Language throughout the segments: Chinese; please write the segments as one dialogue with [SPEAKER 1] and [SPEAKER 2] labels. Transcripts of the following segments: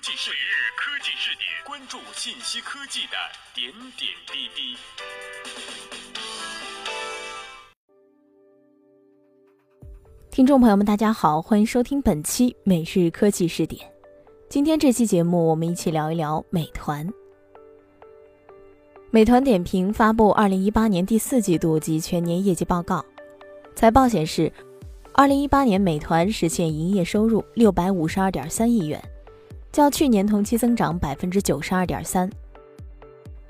[SPEAKER 1] 每日科技视点，关注信息科技的点点滴滴。
[SPEAKER 2] 听众朋友们，大家好，欢迎收听本期每日科技视点。今天这期节目，我们一起聊一聊美团。美团点评发布二零一八年第四季度及全年业绩报告，财报显示，二零一八年美团实现营业收入六百五十二点三亿元。较去年同期增长百分之九十二点三，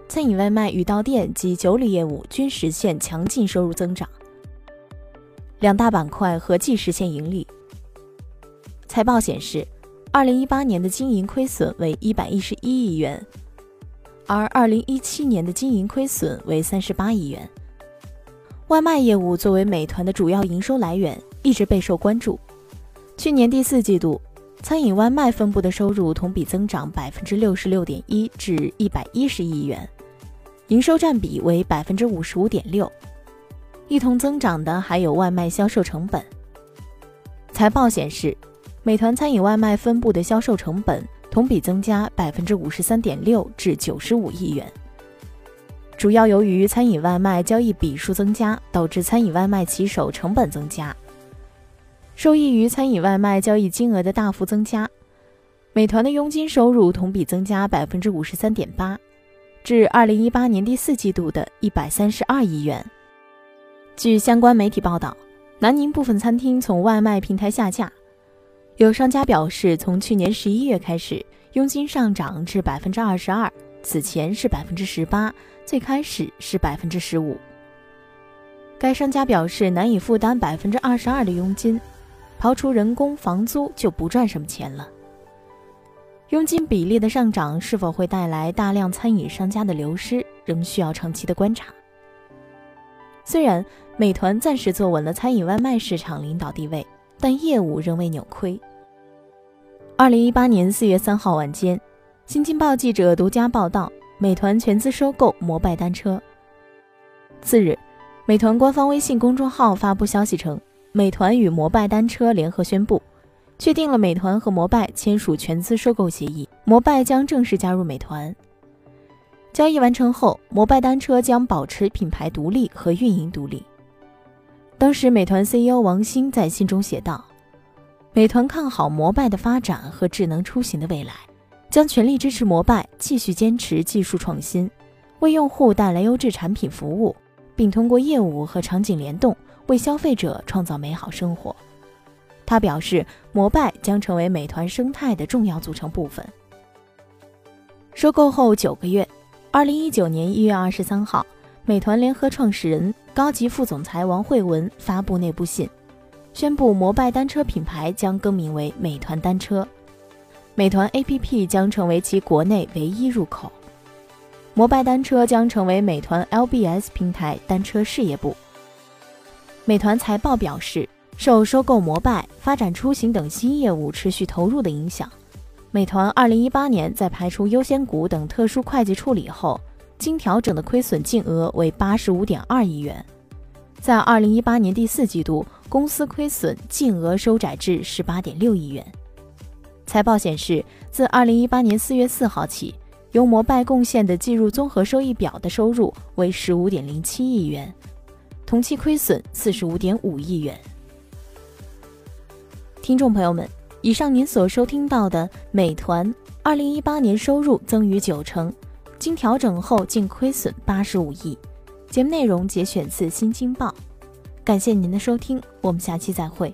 [SPEAKER 2] 餐饮外卖与到店及酒旅业务均实现强劲收入增长，两大板块合计实现盈利。财报显示，二零一八年的经营亏损为一百一十一亿元，而二零一七年的经营亏损为三十八亿元。外卖业务作为美团的主要营收来源，一直备受关注。去年第四季度。餐饮外卖分部的收入同比增长百分之六十六点一，至一百一十亿元，营收占比为百分之五十五点六。一同增长的还有外卖销售成本。财报显示，美团餐饮外卖分部的销售成本同比增加百分之五十三点六，至九十五亿元，主要由于餐饮外卖交易笔数增加，导致餐饮外卖骑手成本增加。受益于餐饮外卖交易金额的大幅增加，美团的佣金收入同比增加百分之五十三点八，至二零一八年第四季度的一百三十二亿元。据相关媒体报道，南宁部分餐厅从外卖平台下架，有商家表示，从去年十一月开始，佣金上涨至百分之二十二，此前是百分之十八，最开始是百分之十五。该商家表示难以负担百分之二十二的佣金。刨除人工、房租，就不赚什么钱了。佣金比例的上涨是否会带来大量餐饮商家的流失，仍需要长期的观察。虽然美团暂时坐稳了餐饮外卖市场领导地位，但业务仍未扭亏。二零一八年四月三号晚间，新京报记者独家报道，美团全资收购摩拜单车。次日，美团官方微信公众号发布消息称。美团与摩拜单车联合宣布，确定了美团和摩拜签署全资收购协议，摩拜将正式加入美团。交易完成后，摩拜单车将保持品牌独立和运营独立。当时，美团 CEO 王兴在信中写道：“美团看好摩拜的发展和智能出行的未来，将全力支持摩拜继续坚持技术创新，为用户带来优质产品服务，并通过业务和场景联动。”为消费者创造美好生活，他表示，摩拜将成为美团生态的重要组成部分。收购后九个月，二零一九年一月二十三号，美团联合创始人、高级副总裁王慧文发布内部信，宣布摩拜单车品牌将更名为美团单车，美团 APP 将成为其国内唯一入口，摩拜单车将成为美团 LBS 平台单车事业部。美团财报表示，受收购摩拜、发展出行等新业务持续投入的影响，美团2018年在排除优先股等特殊会计处理后，经调整的亏损净额为85.2亿元。在2018年第四季度，公司亏损净额收窄至18.6亿元。财报显示，自2018年4月4号起，由摩拜贡献的计入综合收益表的收入为15.07亿元。同期亏损四十五点五亿元。听众朋友们，以上您所收听到的美团二零一八年收入增逾九成，经调整后净亏损八十五亿。节目内容节选自《新京报》，感谢您的收听，我们下期再会。